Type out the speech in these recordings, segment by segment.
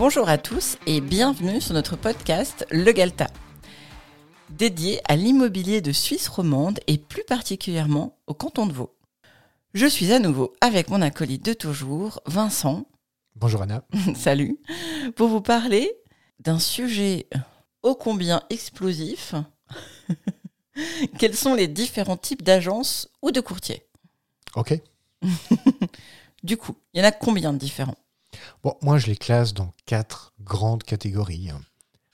Bonjour à tous et bienvenue sur notre podcast Le Galta, dédié à l'immobilier de Suisse romande et plus particulièrement au canton de Vaud. Je suis à nouveau avec mon acolyte de toujours, Vincent. Bonjour Anna. Salut. Pour vous parler d'un sujet ô combien explosif. Quels sont les différents types d'agences ou de courtiers? Ok. Du coup, il y en a combien de différents? Bon, moi je les classe dans quatre grandes catégories.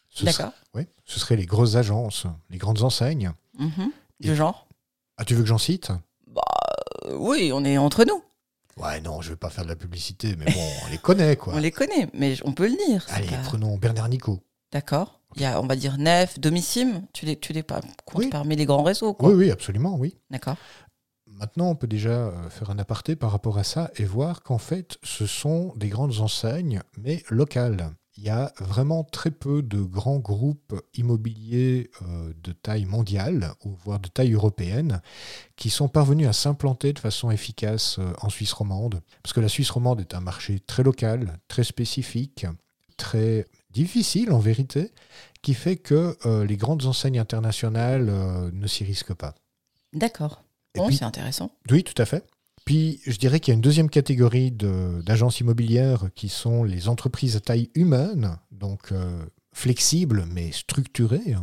Ce D'accord. serait- oui, ce seraient les grosses agences, les grandes enseignes. Mhm. Du Et- genre Ah, tu veux que j'en cite? Euh, Oui, on est entre nous. Ouais, non, je vais pas faire de la publicité, mais bon, on les connaît quoi. On les connaît, mais on peut le dire. Allez, pas- prenons Bernard Nico. D'accord. Il y a, on va dire, Nef, Domicile. Tu les, tu les pas, comptes Oui. parmi les grands réseaux, quoi. Oui, oui, absolument, oui. D'accord. Maintenant, on peut déjà euh, faire un aparté par rapport à ça et voir qu'en fait, ce sont des grandes enseignes, mais locales. Il y a vraiment très peu de grands groupes immobiliers euh, de taille mondiale, voire de taille européenne, qui sont parvenus à s'implanter de façon efficace euh, en Suisse romande. Parce que la Suisse romande est un marché très local, très spécifique, très difficile en vérité, qui fait que les grandes enseignes internationales ne s'y risquent pas. D'accord. Puis- c'est intéressant. oui, tout à fait. Puis, je dirais qu'il y a une deuxième catégorie de- d'agences immobilières qui sont les entreprises à taille humaine, donc euh, flexibles mais structurées.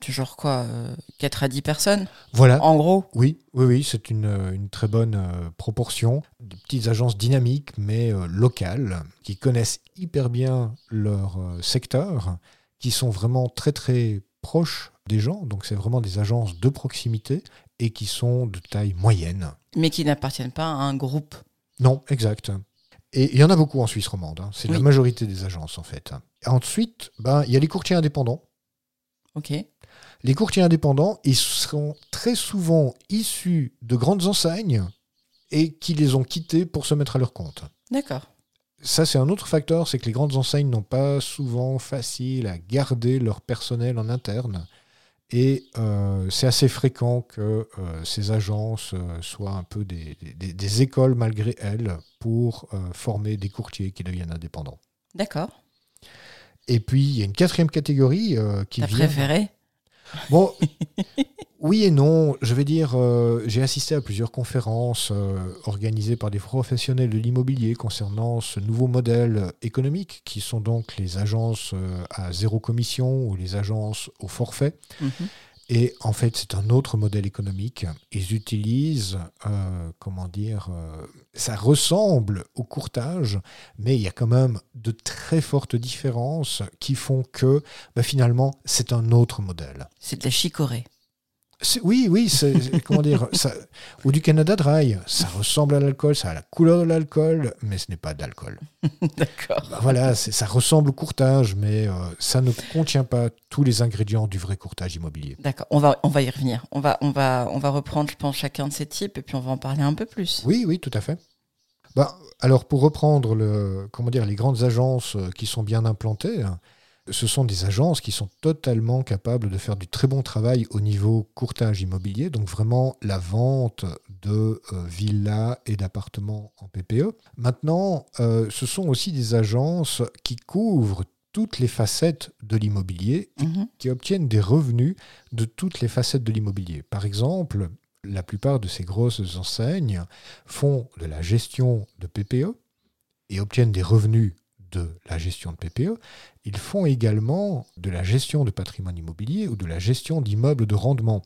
Tu genre quoi euh, 4 à 10 personnes? Voilà. En gros? Oui, oui, oui, c'est une, euh, une très bonne euh, proportion. De petites agences dynamiques mais euh, locales, qui connaissent hyper bien leur euh, secteur, qui sont vraiment très très proches des gens. Donc, c'est vraiment des agences de proximité et qui sont de taille moyenne. Mais qui n'appartiennent pas à un groupe. Non, exact. Et il y en a beaucoup en Suisse romande. hein. C'est la majorité des agences, en fait. Ensuite, ben, il y a les courtiers indépendants. Ok. Les courtiers indépendants, ils sont très souvent issus de grandes enseignes et qui les ont quittés pour se mettre à leur compte. D'accord. Ça, c'est un autre facteur, c'est que les grandes enseignes n'ont pas souvent facile à garder leur personnel en interne. Et euh, c'est assez fréquent que euh, ces agences euh, soient un peu des, des- des écoles, malgré elles, pour former des courtiers qui deviennent indépendants. D'accord. Et puis, il y a une quatrième catégorie qui T'as vient... préféré Bon, oui et non. Je vais dire, euh, j'ai assisté à plusieurs conférences euh, organisées par des professionnels de l'immobilier concernant ce nouveau modèle économique, qui sont donc les agences euh, à zéro commission ou les agences au forfait. Mhm. Et en fait, c'est un autre modèle économique. Ils utilisent, euh, comment dire, euh, ça ressemble au courtage, mais il y a quand même de très fortes différences qui font que bah, finalement, c'est un autre modèle. C'est la chicorée. Oui, oui, c'est comment dire, ça, ou du Canada Dry. Ça ressemble à l'alcool, ça a la couleur de l'alcool, mais ce n'est pas d'alcool. D'accord. Bah voilà, ça ressemble au courtage, mais euh, ça ne contient pas tous les ingrédients du vrai courtage immobilier. D'accord. On va, on va y revenir. On va, on, va, on va reprendre, je pense, chacun de ces types et puis on va en parler un peu plus. Oui, oui, tout à fait. Bah, alors, pour reprendre le, comment dire, les grandes agences euh, qui sont bien implantées, hein, ce sont des agences qui sont totalement capables de faire du très bon travail au niveau courtage immobilier, donc vraiment la vente de euh, villas et d'appartements en PPE. Maintenant, euh, ce sont aussi des agences qui couvrent toutes les facettes de l'immobilier et Mhm. qui obtiennent des revenus de toutes les facettes de l'immobilier. Par exemple, la plupart de ces grosses enseignes font de la gestion de PPE et obtiennent des revenus de la gestion de PPE. Ils font également de la gestion de patrimoine immobilier ou de la gestion d'immeubles de rendement.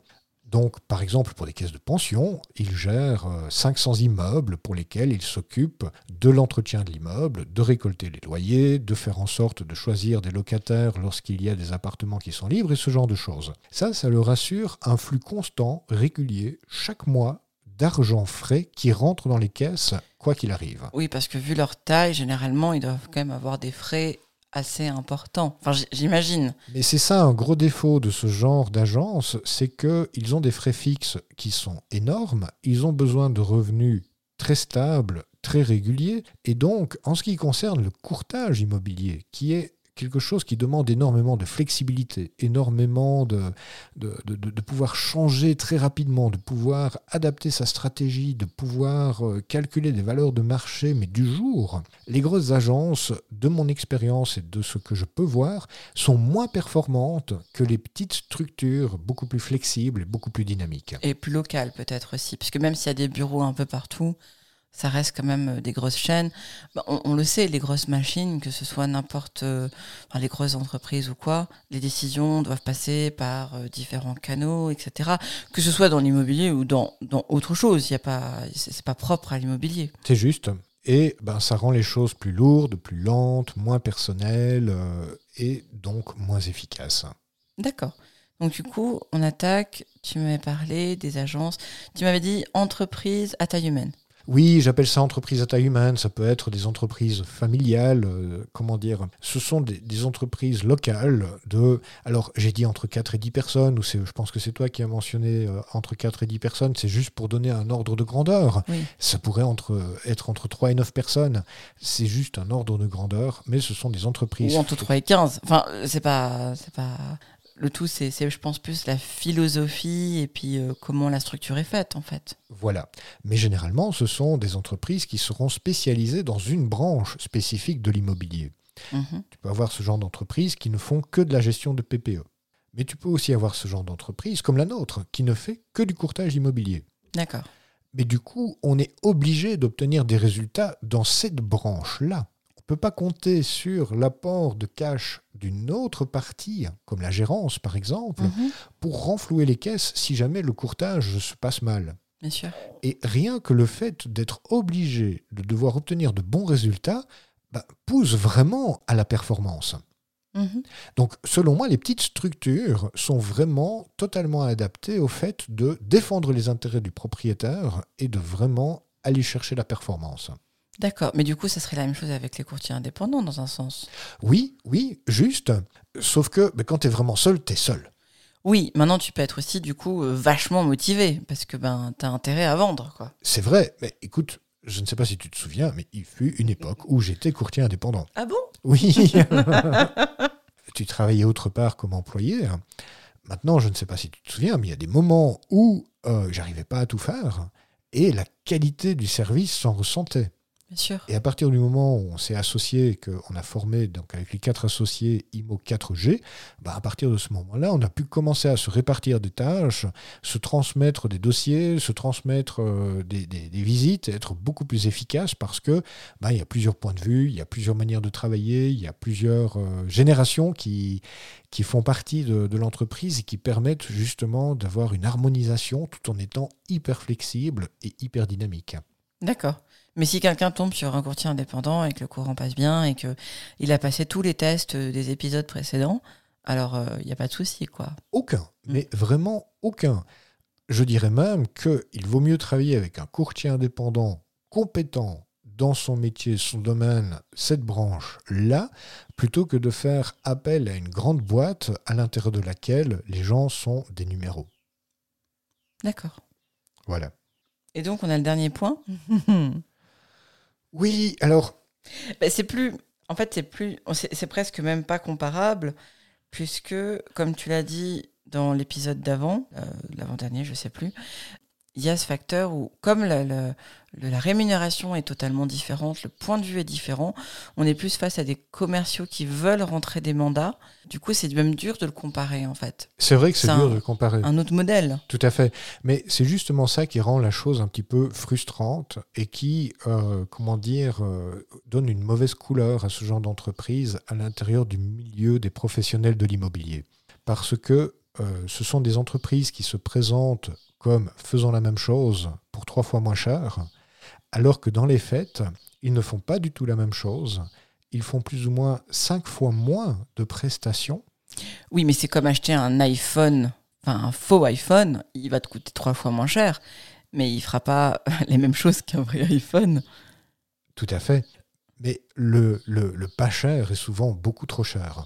Donc, par exemple, pour les caisses de pension, ils gèrent euh, 500 immeubles pour lesquels ils s'occupent de l'entretien de l'immeuble, de récolter les loyers, de faire en sorte de choisir des locataires lorsqu'il y a des appartements qui sont libres et ce genre de choses. Ça, ça leur assure un flux constant, régulier, chaque mois, d'argent frais qui rentre dans les caisses, quoi qu'il arrive. Oui, parce que vu leur taille, généralement, ils doivent quand même avoir des frais assez importants. Enfin, j'imagine. Mais c'est ça un gros défaut de ce genre d'agence, c'est qu'ils ont des frais fixes qui sont énormes, ils ont besoin de revenus très stables, très réguliers, et donc en ce qui concerne le courtage immobilier, qui est quelque chose qui demande énormément de flexibilité, énormément de, pouvoir changer très rapidement, de pouvoir adapter sa stratégie, de pouvoir euh, calculer des valeurs de marché, mais du jour, les grosses agences, de mon expérience et de ce que je peux voir, sont moins performantes que les petites structures beaucoup plus flexibles et beaucoup plus dynamiques. Et plus locales peut-être aussi, puisque même s'il y a des bureaux un peu partout, ça reste quand même euh, des grosses chaînes. Bah, on, on, le sait, les grosses machines, que ce soit n'importe, euh, enfin, les grosses entreprises ou quoi, les décisions doivent passer par euh, différents canaux, etc. Que ce soit dans l'immobilier ou dans, dans autre chose, il y a pas, c'est pas propre à l'immobilier. C'est juste. Et ben, ça rend les choses plus lourdes, plus lentes, moins personnelles euh, et donc moins efficaces. D'accord. Donc du coup, on attaque, tu m'avais parlé des agences, tu m'avais dit entreprise à taille humaine. Oui, j'appelle ça entreprise à taille humaine. Ça peut être des entreprises familiales, euh, comment dire. Ce sont des, des, entreprises locales de. Alors, j'ai dit entre 4 et 10 personnes, ou je pense que c'est toi qui as mentionné euh, entre 4 et 10 personnes. C'est juste pour donner un ordre de grandeur. Oui. Ça pourrait entre, être entre 3 et 9 personnes. C'est juste un ordre de grandeur, mais ce sont des entreprises. Ou entre 3 et 15. Enfin, c'est pas. C'est pas le tout, c'est, je pense, plus la philosophie et puis euh, comment la structure est faite, en fait. Voilà. Mais généralement, ce sont des entreprises qui seront spécialisées dans une branche spécifique de l'immobilier. Mhm. Tu peux avoir ce genre d'entreprises qui ne font que de la gestion de PPE. Mais tu peux aussi avoir ce genre d'entreprise, comme la nôtre, qui ne fait que du courtage immobilier. D'accord. Mais du coup, on est obligé d'obtenir des résultats dans cette branche-là. Ne peut pas compter sur l'apport de cash d'une autre partie, comme la gérance par exemple, Mhm. pour renflouer les caisses si jamais le courtage se passe mal. Bien sûr. Et rien que le fait d'être obligé de devoir obtenir de bons résultats bah, pousse vraiment à la performance. Mhm. Donc, selon moi, les petites structures sont vraiment totalement adaptées au fait de défendre les intérêts du propriétaire et de vraiment aller chercher la performance. D'accord. Mais du coup, ça serait la même chose avec les courtiers indépendants, dans un sens. Oui, oui, juste. Sauf que bah, quand tu es vraiment seul, tu es seul. Oui, maintenant tu peux être aussi du coup euh, vachement motivé parce que ben t'as intérêt à vendre quoi. C'est vrai, mais écoute, je ne sais pas si tu te souviens, mais il fut une époque où j'étais courtier indépendant. Ah bon? Oui. tu travaillais autre part comme employé. Maintenant, je ne sais pas si tu te souviens, mais il y a des moments où euh, j'arrivais pas à tout faire et la qualité du service s'en ressentait. Bien sûr. Et à partir du moment où on s'est associé, qu'on a formé donc avec les quatre associés IMO 4G, bah à partir de ce moment-là, on a pu commencer à se répartir des tâches, se transmettre des dossiers, se transmettre euh, des, des, des, visites, et être beaucoup plus efficace parce que bah, il y a plusieurs points de vue, il y a plusieurs manières de travailler, il y a plusieurs euh, générations qui, qui font partie de, de l'entreprise et qui permettent justement d'avoir une harmonisation tout en étant hyper flexible et hyper dynamique. D'accord. Mais si quelqu'un tombe sur un courtier indépendant et que le courant passe bien et que il a passé tous les tests des épisodes précédents, alors il n'y a pas de souci, quoi. Aucun, mais vraiment aucun. Je dirais même qu'il vaut mieux travailler avec un courtier indépendant compétent dans son métier, son domaine, cette branche-là, plutôt que de faire appel à une grande boîte à l'intérieur de laquelle les gens sont des numéros. D'accord. Voilà. Et donc on a le dernier point. Oui, alors. Ben, c'est plus. En fait, c'est plus. C'est presque même pas comparable, puisque, comme tu l'as dit dans l'épisode d'avant, euh, l'avant-dernier, je sais plus, il y a ce facteur où, comme la, la, la, rémunération est totalement différente, le point de vue est différent, on est plus face à des commerciaux qui veulent rentrer des mandats. Du coup, c'est même dur de le comparer, en fait. C'est vrai que c'est dur un, de le comparer. Un autre modèle. Tout à fait. Mais c'est justement ça qui rend la chose un petit peu frustrante et qui, euh, comment dire, euh, donne une mauvaise couleur à ce genre d'entreprise à l'intérieur du milieu des professionnels de l'immobilier. Parce que euh, ce sont des entreprises qui se présentent comme faisant la même chose pour trois fois moins cher, alors que dans les faits, ils ne font pas du tout la même chose. Ils font plus ou moins cinq fois moins de prestations. Oui, mais c'est comme acheter un iPhone, enfin un faux iPhone, il va te coûter trois fois moins cher, mais il fera pas les mêmes choses qu'un vrai iPhone. Tout à fait. Mais le, le, le, pas cher est souvent beaucoup trop cher.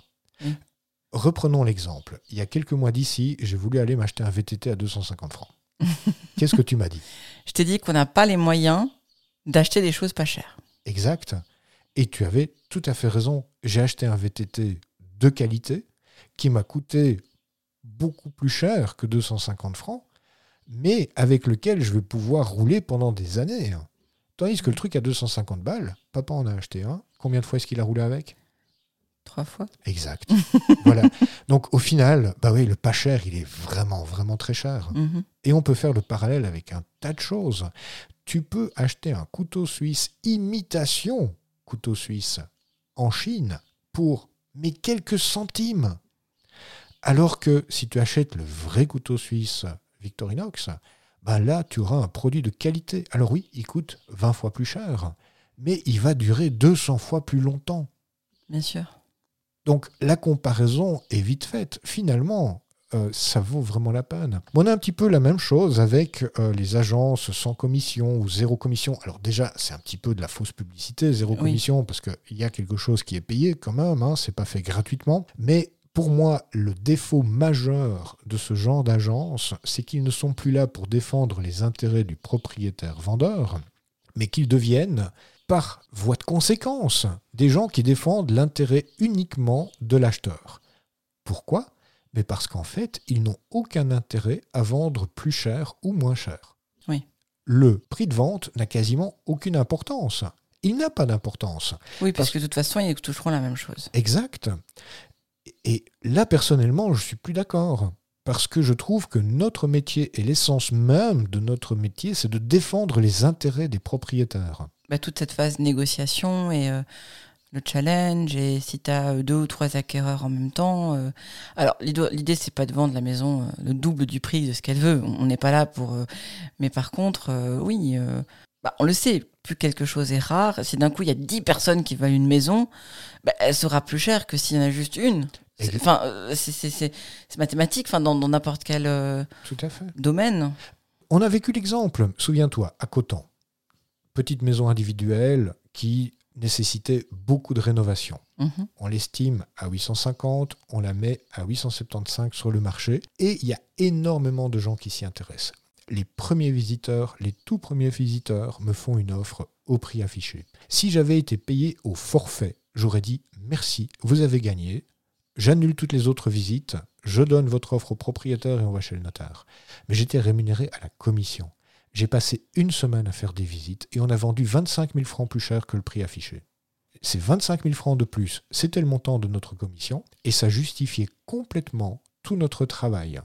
Reprenons l'exemple. Il y a quelques mois d'ici, j'ai voulu aller m'acheter un VTT à 250 francs. Qu'est-ce que tu m'as dit? Je t'ai dit qu'on n'a pas les moyens d'acheter des choses pas chères. Exact. Et tu avais tout à fait raison. J'ai acheté un VTT de qualité qui m'a coûté beaucoup plus cher que 250 francs, mais avec lequel je vais pouvoir rouler pendant des années. Tandis que le truc à 250 balles, papa en a acheté un. Combien de fois est-ce qu'il a roulé avec? Trois fois. Exact. voilà. Donc au final, bah oui, le pas cher, il est vraiment, vraiment très cher. Mhm. Et on peut faire le parallèle avec un tas de choses. Tu peux acheter un couteau suisse imitation couteau suisse en Chine pour mais quelques centimes. Alors que si tu achètes le vrai couteau suisse Victorinox, ben là tu auras un produit de qualité. Alors oui, il coûte 20 fois plus cher, mais il va durer 200 fois plus longtemps. Bien sûr. Donc la comparaison est vite faite. Finalement, euh, ça vaut vraiment la peine. On a un petit peu la même chose avec euh, les agences sans commission ou zéro commission. Alors déjà, c'est un petit peu de la fausse publicité, zéro Oui. commission, parce qu'il y a quelque chose qui est payé quand même, hein, c'est pas fait gratuitement. Mais pour moi, le défaut majeur de ce genre d'agence, c'est qu'ils ne sont plus là pour défendre les intérêts du propriétaire-vendeur, mais qu'ils deviennent, par voie de conséquence, des gens qui défendent l'intérêt uniquement de l'acheteur. Pourquoi? Mais parce qu'en fait, ils n'ont aucun intérêt à vendre plus cher ou moins cher. Oui. Le prix de vente n'a quasiment aucune importance. Il n'a pas d'importance. Oui, parce Parce- que de toute façon, ils toucheront la même chose. Exact. Et là, personnellement, je suis plus d'accord. Parce que je trouve que notre métier et l'essence même de notre métier, c'est de défendre les intérêts des propriétaires. Bah, toute cette phase négociation et euh, le challenge, et si tu as deux ou trois acquéreurs en même temps. euh, alors, l'idée, c'est pas de vendre la maison euh, le double du prix de ce qu'elle veut. On n'est pas là pour. euh, mais par contre, euh, oui, euh, bah, on le sait, plus quelque chose est rare. Si d'un coup, il y a 10 personnes qui veulent une maison, bah, elle sera plus chère que s'il y en a juste une. Enfin, euh, c'est, mathématique, enfin, dans, n'importe quel euh, Tout à fait. domaine. On a vécu l'exemple, souviens-toi, à Coton. Petite maison individuelle qui nécessitait beaucoup de rénovation. Mhm. On l'estime à 850, on la met à 875 sur le marché et il y a énormément de gens qui s'y intéressent. Les premiers visiteurs, les tout premiers visiteurs me font une offre au prix affiché. Si j'avais été payé au forfait, j'aurais dit merci, vous avez gagné, j'annule toutes les autres visites, je donne votre offre au propriétaire et on va chez le notaire. Mais j'étais rémunéré à la commission. J'ai passé une semaine à faire des visites et on a vendu 25 000 francs plus cher que le prix affiché. Ces 25 000 francs de plus, c'était le montant de notre commission et ça justifiait complètement tout notre travail.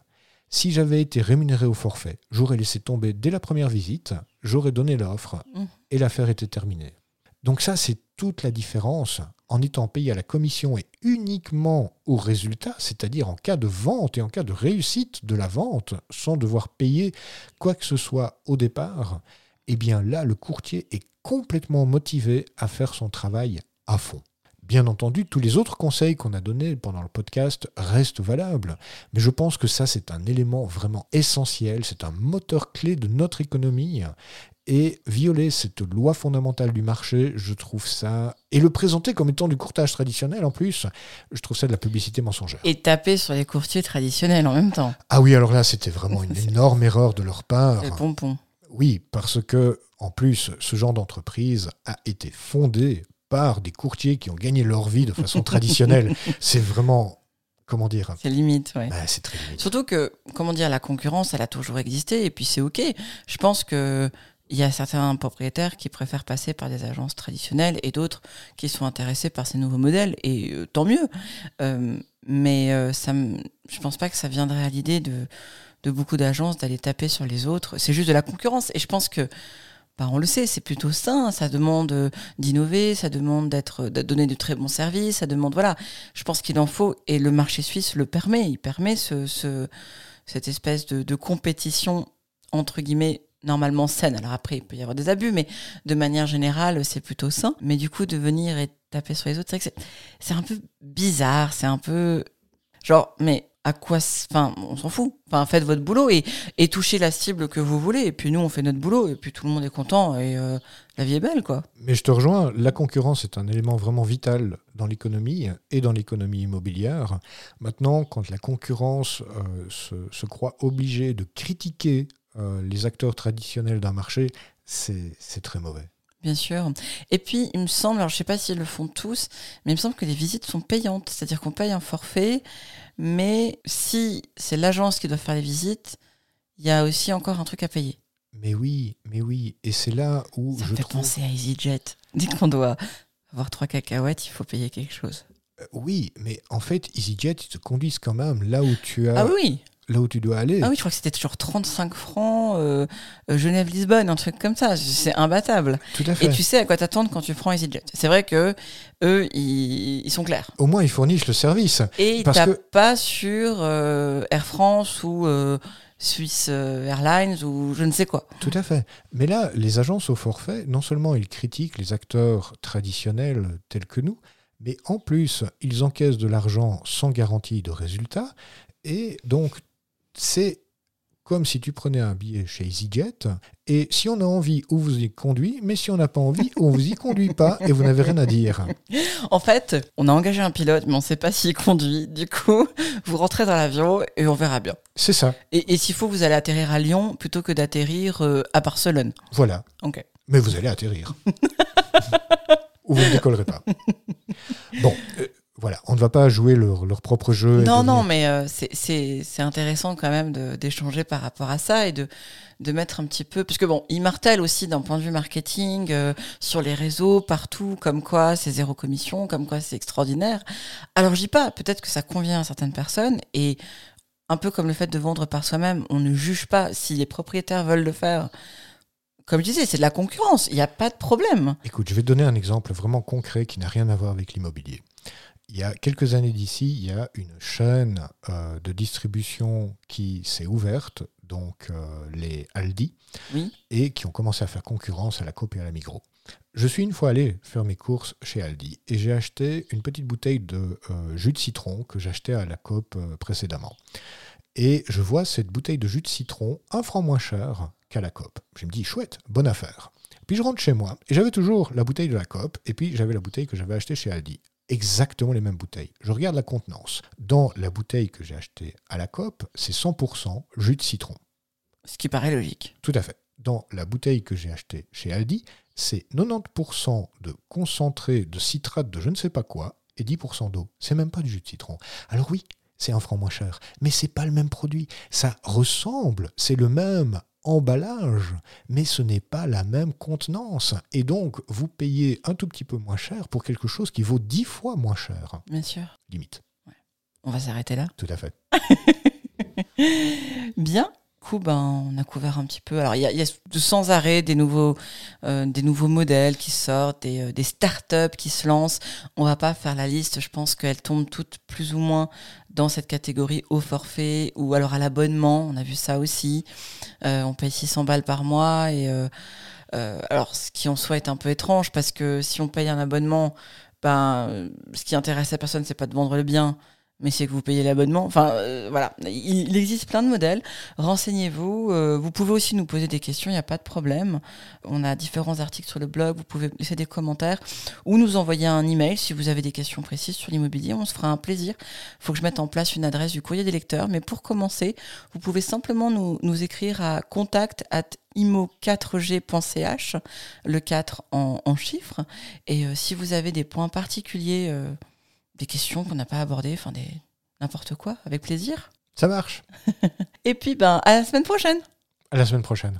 Si j'avais été rémunéré au forfait, j'aurais laissé tomber dès la première visite, j'aurais donné l'offre Mhm. et l'affaire était terminée. Donc ça, c'est toute la différence en étant payé à la commission et uniquement au résultat, c'est-à-dire en cas de vente et en cas de réussite de la vente, sans devoir payer quoi que ce soit au départ, eh bien là, le courtier est complètement motivé à faire son travail à fond. Bien entendu, tous les autres conseils qu'on a donnés pendant le podcast restent valables, mais je pense que ça, c'est un élément vraiment essentiel, c'est un moteur clé de notre économie, et violer cette loi fondamentale du marché, je trouve ça... Et le présenter comme étant du courtage traditionnel en plus, je trouve ça de la publicité mensongère. Et taper sur les courtiers traditionnels en même temps. Ah oui, alors là, c'était vraiment une énorme erreur de leur part. Le pompon. Oui, parce que, en plus, ce genre d'entreprise a été fondé par des courtiers qui ont gagné leur vie de façon traditionnelle. C'est vraiment, comment dire, C'est limite, ouais. bah, c'est très limite. Surtout que, comment dire, la concurrence, elle a toujours existé et puis c'est ok. Je pense que il y a certains propriétaires qui préfèrent passer par des agences traditionnelles et d'autres qui sont intéressés par ces nouveaux modèles et euh, tant mieux. Euh, mais euh, ça, je pense pas que ça viendrait à l'idée de, de beaucoup d'agences d'aller taper sur les autres. C'est juste de la concurrence et je pense que bah, on le sait, c'est plutôt sain. Ça demande euh, d'innover, ça demande d'être, de donner de très bons services, ça demande, voilà. Je pense qu'il en faut et le marché suisse le permet. Il permet ce, ce- cette espèce de compétition entre guillemets normalement saine. Alors après, il peut y avoir des abus, mais de manière générale, c'est plutôt sain. Mais du coup, de venir et taper sur les autres, c'est c'est- un peu bizarre, c'est un peu genre, mais à quoi, enfin, on s'en fout. Enfin, faites votre boulot et, et touchez la cible que vous voulez. Et puis nous, on fait notre boulot et puis tout le monde est content et euh, la vie est belle, quoi. Mais je te rejoins, la concurrence est un élément vraiment vital dans l'économie et dans l'économie immobilière. Maintenant, quand la concurrence euh, se croit obligée de critiquer euh, les acteurs traditionnels d'un marché, c'est très mauvais. Bien sûr. Et puis, il me semble, alors je sais pas s'ils le font tous, mais il me semble que les visites sont payantes. C'est-à-dire qu'on paye un forfait, mais si c'est l'agence qui doit faire les visites, il y a aussi encore un truc à payer. Mais oui, mais oui. Et c'est là où Ça je me fait trouve. penser à EasyJet. Dès qu'on doit avoir trois cacahuètes, il faut payer quelque chose. Euh, Oui, mais en fait, EasyJet, ils te conduisent quand même là où tu as, Ah oui là où tu dois aller. Ah oui, je crois que c'était toujours 35 francs, euh, Genève-Lisbonne, un truc comme ça. C'est imbattable. Tout à fait. Et tu sais à quoi t'attendre quand tu prends EasyJet. C'est vrai que eux, ils, ils sont clairs. Au moins, ils fournissent le service. Et ils tapent que- pas sur euh, Air France ou euh, Swiss euh, Airlines ou je ne sais quoi. Tout à fait. Mais là, les agences au forfait, non seulement ils critiquent les acteurs traditionnels tels que nous, mais en plus, ils encaissent de l'argent sans garantie de résultat. Et donc, c'est comme si tu prenais un billet chez EasyJet, et si on a envie, on vous y conduit, mais si on n'a pas envie, on vous y conduit pas, et vous n'avez rien à dire. En fait, on a engagé un pilote, mais on ne sait pas s'il conduit. Du coup, vous rentrez dans l'avion et on verra bien. C'est ça. Et, et s'il faut, vous allez atterrir à Lyon plutôt que d'atterrir euh, à Barcelone. Voilà. Ok. Mais vous allez atterrir. Ou vous ne décollerez pas. Bon, euh, voilà, on ne va pas jouer leur, leur propre jeu. Non, devenir- non, mais euh, c'est- intéressant quand même d'échanger par rapport à ça et de, de mettre un petit peu. Parce que bon, ils martèlent aussi d'un point de vue marketing, euh, sur les réseaux, partout, comme quoi c'est zéro commission, comme quoi c'est extraordinaire. Alors je dis pas, peut-être que ça convient à certaines personnes et un peu comme le fait de vendre par soi-même, on ne juge pas si les propriétaires veulent le faire. Comme je disais, c'est de la concurrence, il n'y a pas de problème. Écoute, je vais te donner un exemple vraiment concret qui n'a rien à voir avec l'immobilier. Il y a quelques années d'ici, il y a une chaîne euh, de distribution qui s'est ouverte, donc euh, les Aldi, Oui. et qui ont commencé à faire concurrence à la Coop et à la Migros. Je suis une fois allé faire mes courses chez Aldi et j'ai acheté une petite bouteille de euh, jus de citron que j'achetais à la Coop précédemment. Et je vois cette bouteille de jus de citron un franc moins cher qu'à la Coop. Je me dis, chouette, bonne affaire. Puis je rentre chez moi et j'avais toujours la bouteille de la Coop et puis j'avais la bouteille que j'avais achetée chez Aldi. Exactement les mêmes bouteilles. Je regarde la contenance. Dans la bouteille que j'ai achetée à la Coop, c'est 100% jus de citron. Ce qui paraît logique. Tout à fait. Dans la bouteille que j'ai achetée chez Aldi, c'est 90% de concentré de citrate de je ne sais pas quoi et 10% d'eau. C'est même pas du jus de citron. Alors oui, c'est un franc moins cher, mais c'est pas le même produit. Ça ressemble, c'est le même emballage, mais ce n'est pas la même contenance. Et donc, vous payez un tout petit peu moins cher pour quelque chose qui vaut 10 fois moins cher, Bien sûr. limite. On va s'arrêter là. Tout à fait. Bien. Du coup, ben, on a couvert un petit peu. Alors, il y a, sans arrêt des nouveaux, euh, des nouveaux modèles qui sortent, des, euh, des startups qui se lancent. On va pas faire la liste. Je pense qu'elles tombent toutes plus ou moins dans cette catégorie au forfait ou alors à l'abonnement. On a vu ça aussi. Euh, on paye 600 balles par mois et alors, ce qui en soi est un peu étrange parce que si on paye un abonnement, ben, ce qui intéresse la personne, c'est pas de vendre le bien, mais c'est que vous payez l'abonnement. Enfin, euh, voilà, il, il existe plein de modèles. Renseignez-vous. euh, vous pouvez aussi nous poser des questions, il n'y a pas de problème. On a différents articles sur le blog, vous pouvez laisser des commentaires ou nous envoyer un email si vous avez des questions précises sur l'immobilier. On se fera un plaisir. Il faut que je mette en place une adresse du courrier des lecteurs. Mais pour commencer, vous pouvez simplement nous, nous écrire à contact at imo4g.ch, le 4 en, en chiffres. Et euh, si vous avez des points particuliers, euh, des questions qu'on n'a pas abordées, enfin des n'importe quoi, avec plaisir. Ça marche. Et puis, ben, à la semaine prochaine. À la semaine prochaine.